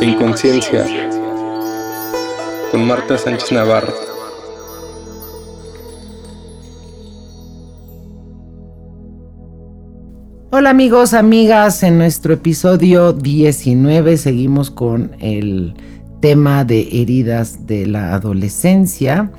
Inconsciencia con Marta Sánchez Navarro. Hola amigos, amigas, en nuestro episodio 19 seguimos con el tema de heridas de la adolescencia.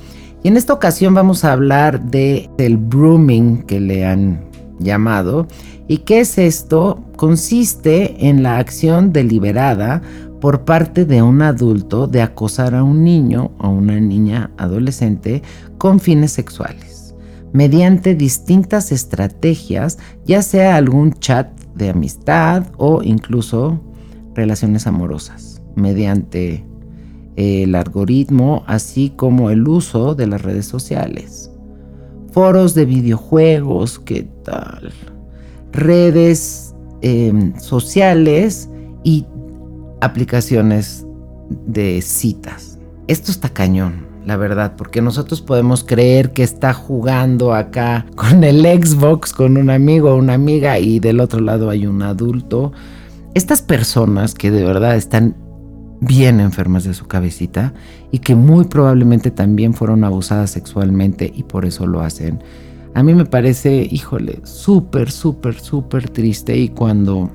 Y en esta ocasión vamos a hablar de el brooming que le han llamado. ¿Y qué es esto? Consiste en la acción deliberada por parte de un adulto de acosar a un niño o una niña adolescente con fines sexuales, mediante distintas estrategias, ya sea algún chat de amistad o incluso relaciones amorosas, mediante el algoritmo, así como el uso de las redes sociales, foros de videojuegos, ¿qué tal? Redes em, sociales y aplicaciones de citas. Esto está cañón, la verdad, porque nosotros podemos creer que está jugando acá con el Xbox, con un amigo o una amiga y del otro lado hay un adulto. Estas personas que de verdad están bien enfermas de su cabecita y que muy probablemente también fueron abusadas sexualmente y por eso lo hacen. A mí me parece, híjole, súper, súper, súper triste y cuando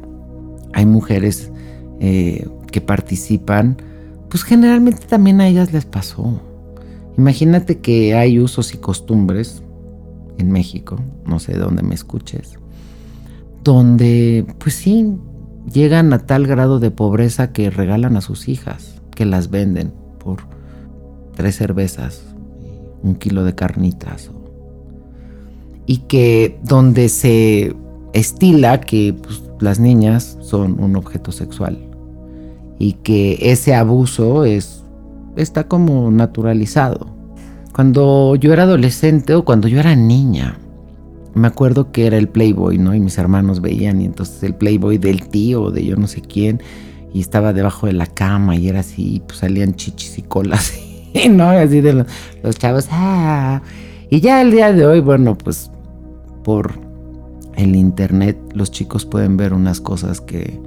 hay mujeres eh, que participan, pues generalmente también a ellas les pasó. Imagínate que hay usos y costumbres en México, no sé dónde me escuches, donde pues sí, llegan a tal grado de pobreza que regalan a sus hijas, que las venden por tres cervezas, un kilo de carnitas. Y que donde se estila que pues, las niñas son un objeto sexual. Y que ese abuso es, está como naturalizado. Cuando yo era adolescente o cuando yo era niña, me acuerdo que era el Playboy, ¿no? Y mis hermanos veían y entonces el Playboy del tío, de yo no sé quién, y estaba debajo de la cama y era así, pues salían chichis y colas, ¿no? Así de los, chavos, ah. Y ya el día de hoy, bueno, pues por el internet los chicos pueden ver unas cosas que,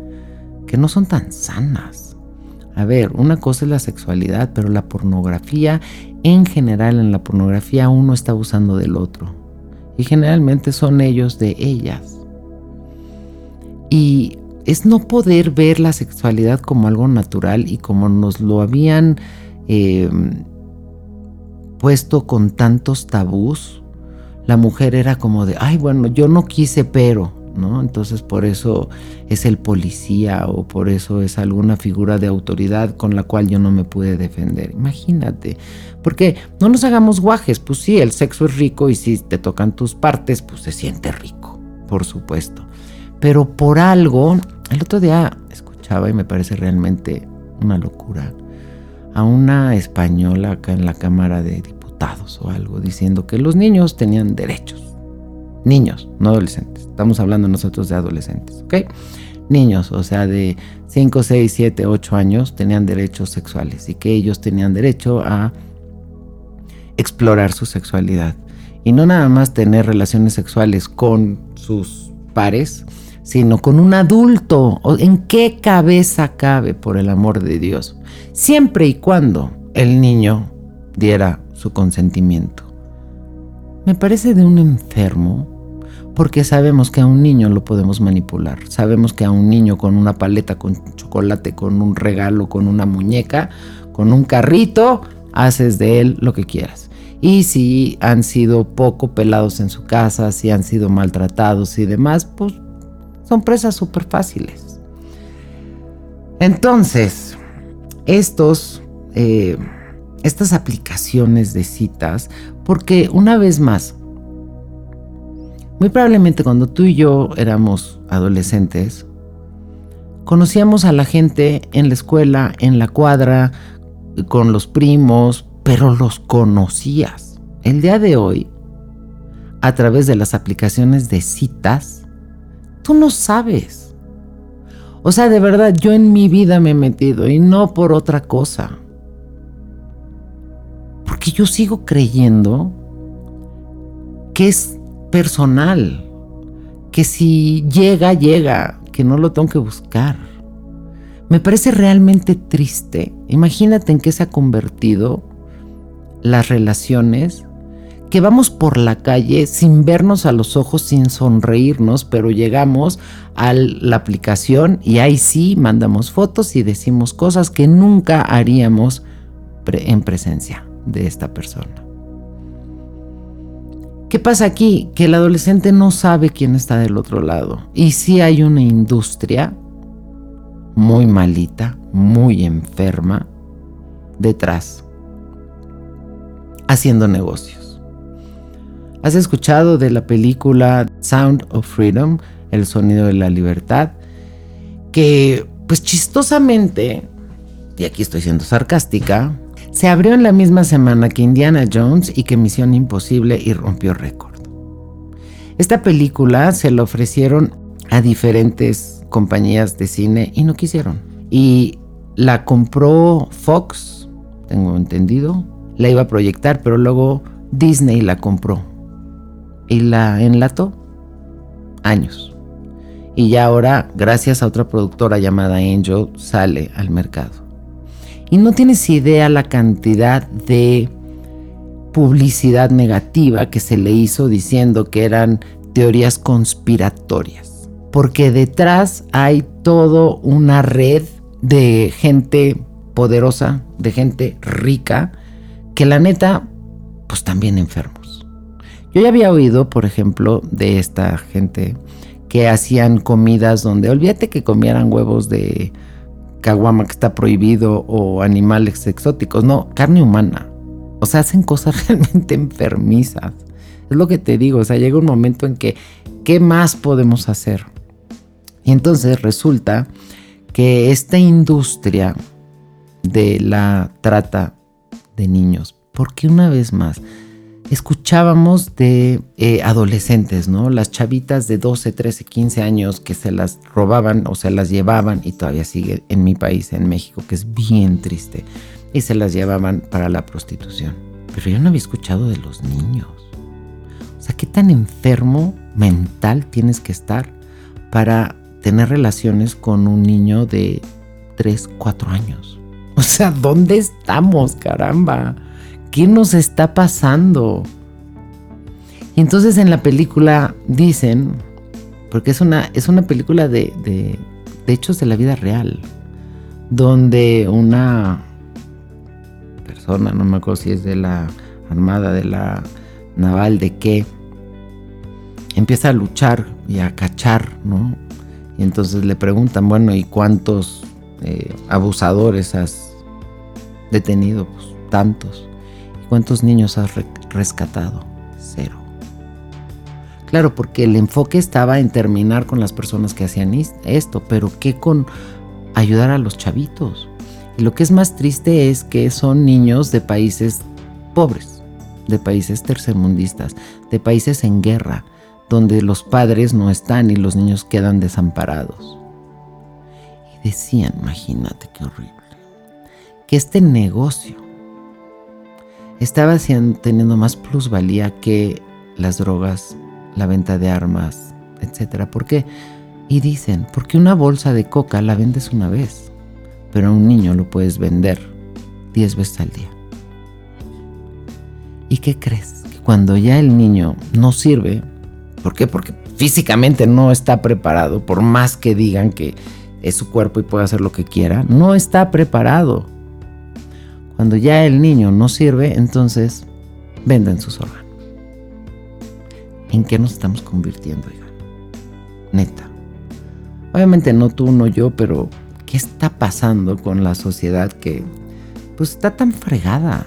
que no son tan sanas. A ver, una cosa es la sexualidad, pero la pornografía, en general en la pornografía uno está abusando del otro y generalmente son ellos de ellas. Y es no poder ver la sexualidad como algo natural y como nos lo habían em, puesto con tantos tabús. La mujer era como de, ay, bueno, yo no quise, pero, ¿no? Entonces por eso es el policía o por eso es alguna figura de autoridad con la cual yo no me pude defender. Imagínate, porque no nos hagamos guajes, pues sí, el sexo es rico y si te tocan tus partes, pues se siente rico, por supuesto. Pero por algo, el otro día escuchaba y me parece realmente una locura a una española acá en la Cámara de Diputados o algo diciendo que los niños tenían derechos. Niños, no adolescentes. Estamos hablando nosotros de adolescentes, ¿ok? Niños, o sea, de 5, 6, 7, 8 años tenían derechos sexuales y que ellos tenían derecho a explorar su sexualidad. Y no nada más tener relaciones sexuales con sus pares, sino con un adulto. ¿En qué cabeza cabe, por el amor de Dios? Siempre y cuando el niño diera su consentimiento. Me parece de un enfermo porque sabemos que a un niño lo podemos manipular. Sabemos que a un niño con una paleta, con chocolate, con un regalo, con una muñeca, con un carrito, haces de él lo que quieras y si han sido poco pelados en su casa, si han sido maltratados y demás, pues son presas súper fáciles. Entonces, estos, eh, estas aplicaciones de citas, porque una vez más, muy probablemente cuando tú y yo éramos adolescentes, conocíamos a la gente en la escuela, en la cuadra, con los primos, pero los conocías. El día de hoy, a través de las aplicaciones de citas, tú no sabes. O sea, de verdad, yo en mi vida me he metido y no por otra cosa. Porque yo sigo creyendo que es personal, que si llega, llega, que no lo tengo que buscar. me parece realmente triste. Imagínate en qué se ha convertido las relaciones que vamos por la calle sin vernos a los ojos, sin sonreírnos, pero llegamos a la aplicación y ahí sí mandamos fotos y decimos cosas que nunca haríamos en presencia de esta persona. ¿Qué pasa aquí? Que el adolescente no sabe quién está del otro lado. Y sí hay una industria muy malita, muy enferma, detrás, haciendo negocios. ¿Has escuchado de la película Sound of Freedom, el sonido de la libertad? Que, pues chistosamente, y aquí estoy siendo sarcástica, se abrió en la misma semana que Indiana Jones y que Misión Imposible y rompió récord. Esta película se la ofrecieron a diferentes compañías de cine y no quisieron. Y la compró Fox, tengo entendido, la iba a proyectar, pero luego Disney la compró y la enlató años. Y ya ahora, gracias a otra productora llamada Angel, sale al mercado. Y no tienes idea la cantidad de publicidad negativa que se le hizo diciendo que eran teorías conspiratorias. Porque detrás hay todo una red de gente poderosa, de gente rica, que la neta, pues también enfermos. Yo ya había oído, por ejemplo, de esta gente que hacían comidas donde, olvídate que comieran huevos de caguama que está prohibido o animales exóticos, no, carne humana. O sea, hacen cosas realmente enfermizas. Es lo que te digo, o sea, llega un momento en que, ¿qué más podemos hacer? Y entonces resulta que esta industria de la trata de niños, porque una vez más, escuchábamos de eh, adolescentes, ¿no? Las chavitas de 12, 13, 15 años que se las robaban o se las llevaban, y todavía sigue en mi país, en México, que es bien triste, y se las llevaban para la prostitución. Pero yo no había escuchado de los niños. O sea, ¿qué tan enfermo mental tienes que estar para tener relaciones con un niño de 3, 4 años? O sea, ¿dónde estamos, caramba? ¿Qué nos está pasando? Y entonces en la película dicen, porque es una, es una película de, de, hechos de la vida real, donde una persona, no me acuerdo si es de la Armada, de la Naval, de qué, empieza a luchar y a cachar, ¿no? Y entonces le preguntan, bueno, ¿y cuántos eh, abusadores has detenido? Pues tantos. ¿Cuántos niños has rescatado? Cero. Claro, porque el enfoque estaba en terminar con las personas que hacían esto, pero ¿qué con ayudar a los chavitos? Y lo que es más triste es que son niños de países pobres, de países tercermundistas, de países en guerra, donde los padres no están y los niños quedan desamparados. Y decían, imagínate qué horrible, que este negocio estaba teniendo más plusvalía que las drogas, la venta de armas, etc. ¿Por qué? Y dicen, porque una bolsa de coca la vendes una vez, pero a un niño lo puedes vender 10 veces al día. ¿Y qué crees? Que cuando ya el niño no sirve, ¿por qué? Porque físicamente no está preparado, por más que digan que es su cuerpo y puede hacer lo que quiera, no está preparado. Cuando ya el niño no sirve, entonces venden sus órganos. ¿En qué nos estamos convirtiendo, Iván? Neta. Obviamente no tú, no yo, pero ¿qué está pasando con la sociedad que pues está tan fregada?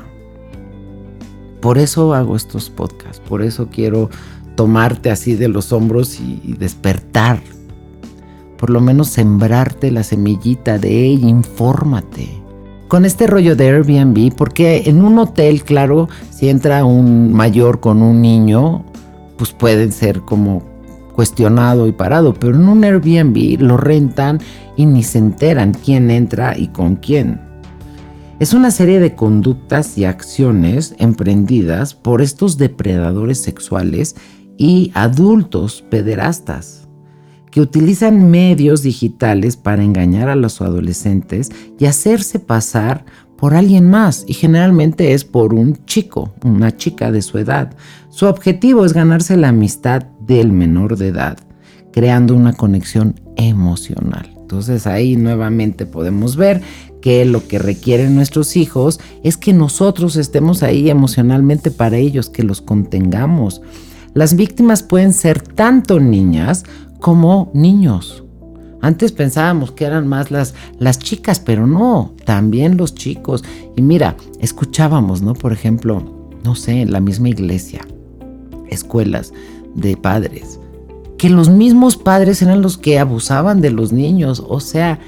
Por eso hago estos podcasts, por eso quiero tomarte así de los hombros y, despertar. Por lo menos sembrarte la semillita de, ella, infórmate con este rollo de Airbnb, porque en un hotel, claro, si entra un mayor con un niño, pues pueden ser como cuestionado y parado, pero en un Airbnb lo rentan y ni se enteran quién entra y con quién. Es una serie de conductas y acciones emprendidas por estos depredadores sexuales y adultos pederastas que utilizan medios digitales para engañar a los adolescentes y hacerse pasar por alguien más y generalmente es por un chico, una chica de su edad. Su objetivo es ganarse la amistad del menor de edad, creando una conexión emocional. Entonces ahí nuevamente podemos ver que lo que requieren nuestros hijos es que nosotros estemos ahí emocionalmente para ellos, que los contengamos. Las víctimas pueden ser tanto niñas como niños. Antes pensábamos que eran más las, las chicas, pero no, también los chicos. Y mira, escuchábamos, ¿no? Por ejemplo, no sé, en la misma iglesia, escuelas de padres, que los mismos padres eran los que abusaban de los niños. O sea,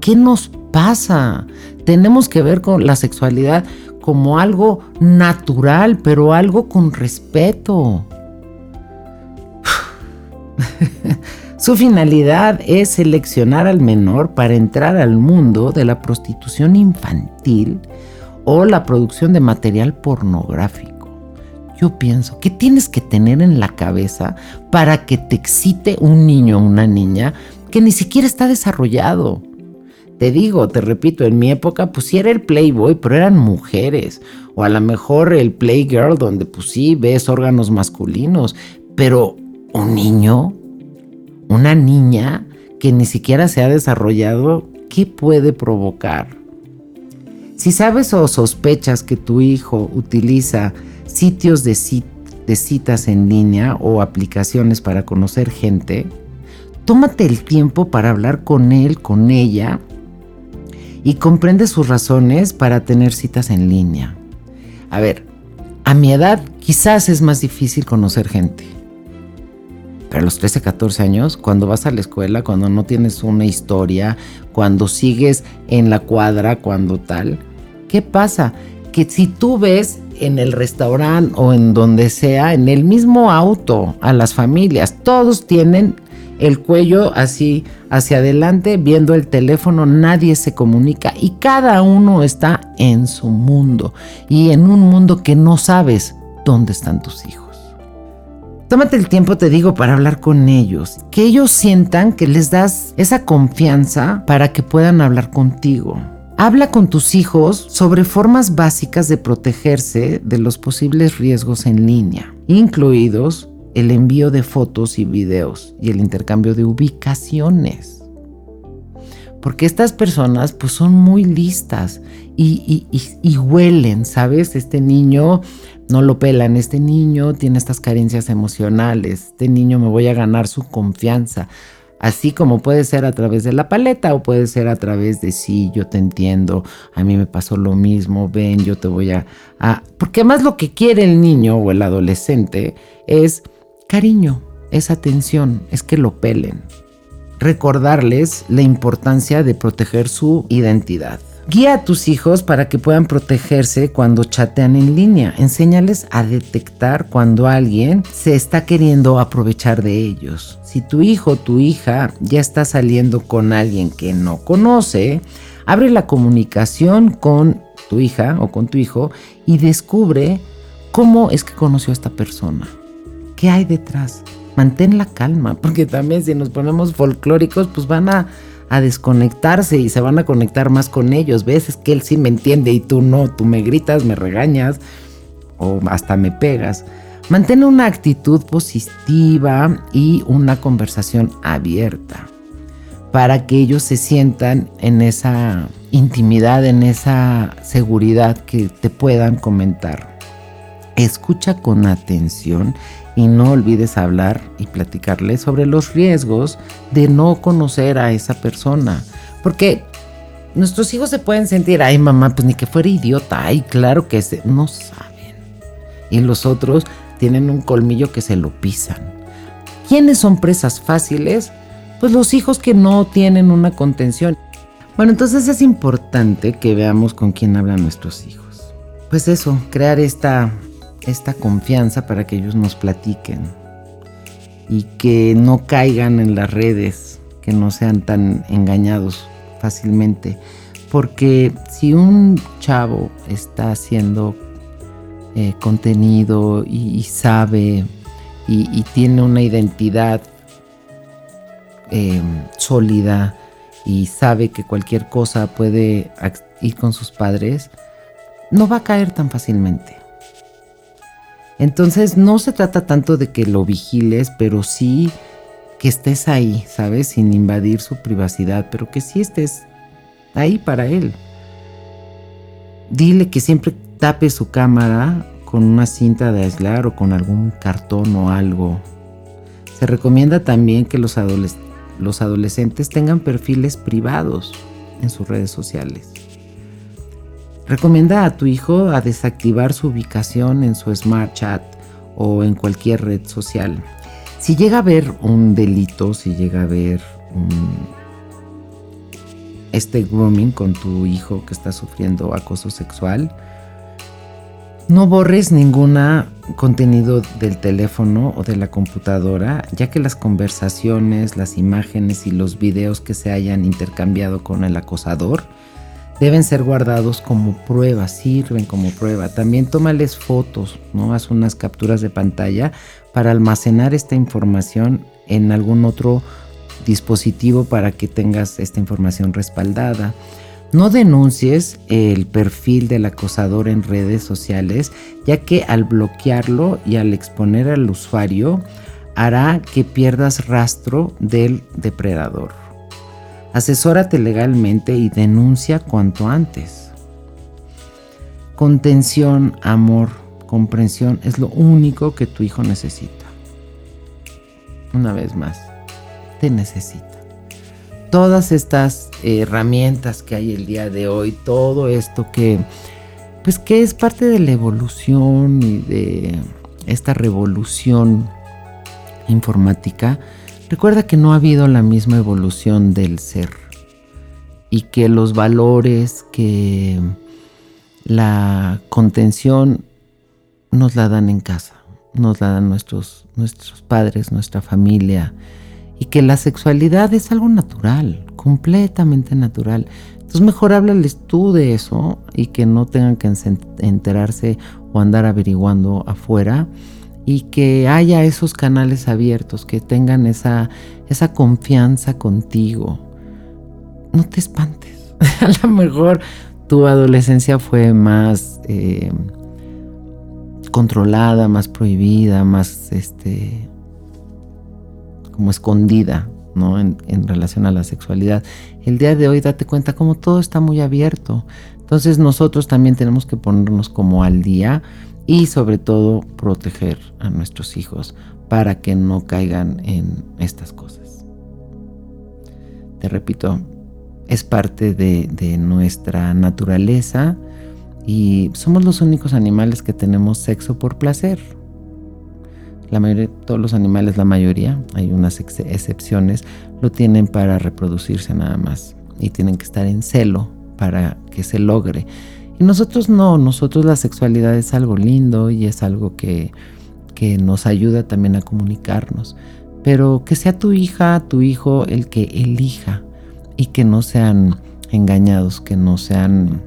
¿qué nos pasa? Tenemos que ver con la sexualidad como algo natural, pero algo con respeto. Su finalidad es seleccionar al menor para entrar al mundo de la prostitución infantil o la producción de material pornográfico. Yo pienso, ¿qué tienes que tener en la cabeza para que te excite un niño o una niña que ni siquiera está desarrollado? Te digo, te repito, en mi época pues sí era el Playboy, pero eran mujeres. O a lo mejor el Playgirl, donde pues sí ves órganos masculinos. Pero un niño, una niña que ni siquiera se ha desarrollado, ¿qué puede provocar? Si sabes o sospechas que tu hijo utiliza sitios de, de citas en línea o aplicaciones para conocer gente, tómate el tiempo para hablar con él, con ella, y comprende sus razones para tener citas en línea. A ver, a mi edad quizás es más difícil conocer gente. A los 13, 14 años, cuando vas a la escuela, cuando no tienes una historia, cuando sigues en la cuadra, cuando tal, ¿qué pasa? Que si tú ves en el restaurante o en donde sea, en el mismo auto, a las familias. Todos tienen el cuello así hacia adelante, viendo el teléfono, nadie se comunica y cada uno está en su mundo y en un mundo que no sabes dónde están tus hijos. Tómate el tiempo, te digo, para hablar con ellos, que ellos sientan que les das esa confianza para que puedan hablar contigo. Habla con tus hijos sobre formas básicas de protegerse de los posibles riesgos en línea, incluidos el envío de fotos y videos y el intercambio de ubicaciones. Porque estas personas pues son muy listas y, huelen, ¿sabes? Este niño no lo pelan, este niño tiene estas carencias emocionales, este niño me voy a ganar su confianza. Así como puede ser a través de la paleta o puede ser a través de sí, yo te entiendo, a mí me pasó lo mismo, ven, yo te voy a... Porque más lo que quiere el niño o el adolescente es cariño, es atención, es que lo pelen. Recordarles la importancia de proteger su identidad. Guía a tus hijos para que puedan protegerse cuando chatean en línea. Enséñales a detectar cuando alguien se está queriendo aprovechar de ellos. Si tu hijo o tu hija ya está saliendo con alguien que no conoce, abre la comunicación con tu hija o con tu hijo y descubre cómo es que conoció a esta persona. ¿Qué hay detrás? Mantén la calma, porque también si nos ponemos folclóricos, pues van a a desconectarse y se van a conectar más con ellos. ¿Ves? Es que él sí me entiende y tú no. Tú me gritas, me regañas o hasta me pegas. Mantén una actitud positiva y una conversación abierta para que ellos se sientan en esa intimidad, en esa seguridad que te puedan comentar. Escucha con atención y no olvides hablar y platicarle sobre los riesgos de no conocer a esa persona. Porque nuestros hijos se pueden sentir, ay mamá, pues ni que fuera idiota, ay claro que se, no saben. Y los otros tienen un colmillo que se lo pisan. ¿Quiénes son presas fáciles? Pues los hijos que no tienen una contención. Bueno, entonces es importante que veamos con quién hablan nuestros hijos. Pues eso, crear esta esta confianza para que ellos nos platiquen y que no caigan en las redes, que no sean tan engañados fácilmente. Porque si un chavo está haciendo eh, contenido y, sabe y, tiene una identidad eh, sólida y sabe que cualquier cosa puede ir con sus padres, no va a caer tan fácilmente. Entonces no se trata tanto de que lo vigiles, pero sí que estés ahí, ¿sabes? Sin invadir su privacidad, pero que sí estés ahí para él. Dile que siempre tape su cámara con una cinta de aislar o con algún cartón o algo. Se recomienda también que los, los adolescentes tengan perfiles privados en sus redes sociales. Recomienda a tu hijo a desactivar su ubicación en su Smart Chat o en cualquier red social. Si llega a haber un delito, si llega a haber este grooming con tu hijo que está sufriendo acoso sexual, no borres ningún contenido del teléfono o de la computadora, ya que las conversaciones, las imágenes y los videos que se hayan intercambiado con el acosador deben ser guardados como prueba, sirven como prueba. También tómales fotos, ¿no? Haz unas capturas de pantalla para almacenar esta información en algún otro dispositivo para que tengas esta información respaldada. No denuncies el perfil del acosador en redes sociales, ya que al bloquearlo y al exponer al usuario hará que pierdas rastro del depredador. Asesórate legalmente y denuncia cuanto antes. Contención, amor, comprensión es lo único que tu hijo necesita. Una vez más, te necesita. Todas estas herramientas que hay el día de hoy, todo esto que, pues que es parte de la evolución y de esta revolución informática, Recuerda que no ha habido la misma evolución del ser y que los valores, que la contención nos la dan en casa, nos la dan nuestros, nuestros padres, nuestra familia y que la sexualidad es algo natural, completamente natural. Entonces mejor háblales tú de eso y que no tengan que enterarse o andar averiguando afuera y que haya esos canales abiertos, que tengan esa, esa confianza contigo. No te espantes. A lo mejor tu adolescencia fue más eh, controlada, más prohibida, más este como escondida, ¿no? En, en, relación a la sexualidad. El día de hoy date cuenta como todo está muy abierto. Entonces nosotros también tenemos que ponernos como al día y sobre todo proteger a nuestros hijos para que no caigan en estas cosas. Te repito, es parte de, nuestra naturaleza y somos los únicos animales que tenemos sexo por placer. La mayoría, todos los animales, la mayoría, hay unas excepciones, lo tienen para reproducirse nada más y tienen que estar en celo para que se logre. Y nosotros no, nosotros la sexualidad es algo lindo y es algo que, que nos ayuda también a comunicarnos. Pero que sea tu hija, tu hijo el que elija y que no sean engañados, que no sean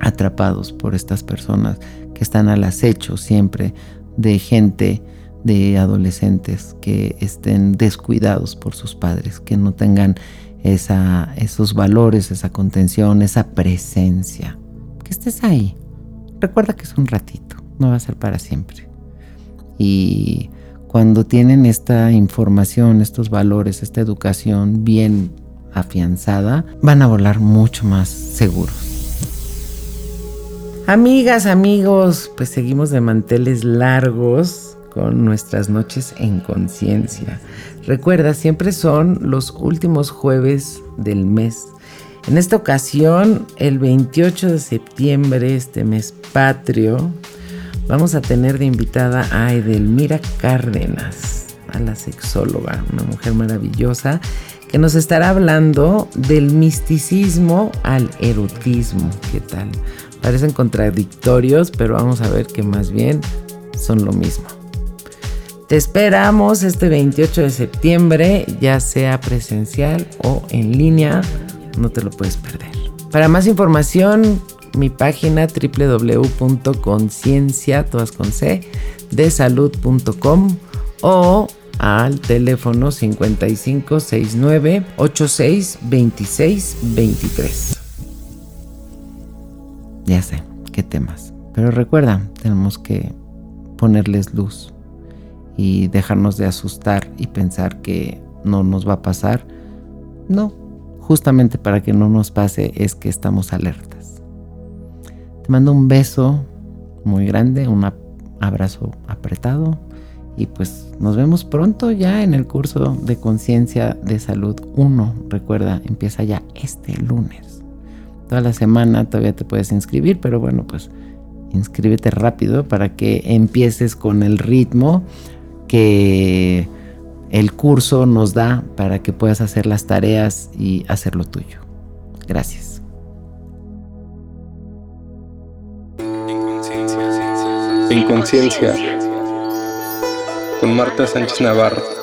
atrapados por estas personas que están al acecho siempre de gente, de adolescentes que estén descuidados por sus padres, que no tengan esa, esos valores, esa contención, esa presencia estés ahí. Recuerda que es un ratito, no va a ser para siempre. Y cuando tienen esta información, estos valores, esta educación bien afianzada, van a volar mucho más seguros. Amigas, amigos, pues seguimos de manteles largos con nuestras noches en conciencia. Recuerda, siempre son los últimos jueves del mes en esta ocasión, el 28 de septiembre, este mes patrio, vamos a tener de invitada a Edelmira Cárdenas, a la sexóloga, una mujer maravillosa, que nos estará hablando del misticismo al erotismo. ¿Qué tal? Parecen contradictorios, pero vamos a ver que más bien son lo mismo. Te esperamos este 28 de septiembre, ya sea presencial o en línea no te lo puedes perder. Para más información, mi página www.conciencia, todas con C, de salud.com o al teléfono 5569 86 26 23. Ya sé, qué temas. Pero recuerda, tenemos que ponerles luz y dejarnos de asustar y pensar que no nos va a pasar. No, justamente para que no nos pase es que estamos alertas. Te mando un beso muy grande, un abrazo apretado y pues nos vemos pronto ya en el curso de conciencia de salud 1. Recuerda, empieza ya este lunes. Toda la semana todavía te puedes inscribir, pero bueno, pues inscríbete rápido para que empieces con el ritmo que el curso nos da para que puedas hacer las tareas y hacer lo tuyo. Gracias. En conciencia, con Marta Sánchez Navarro.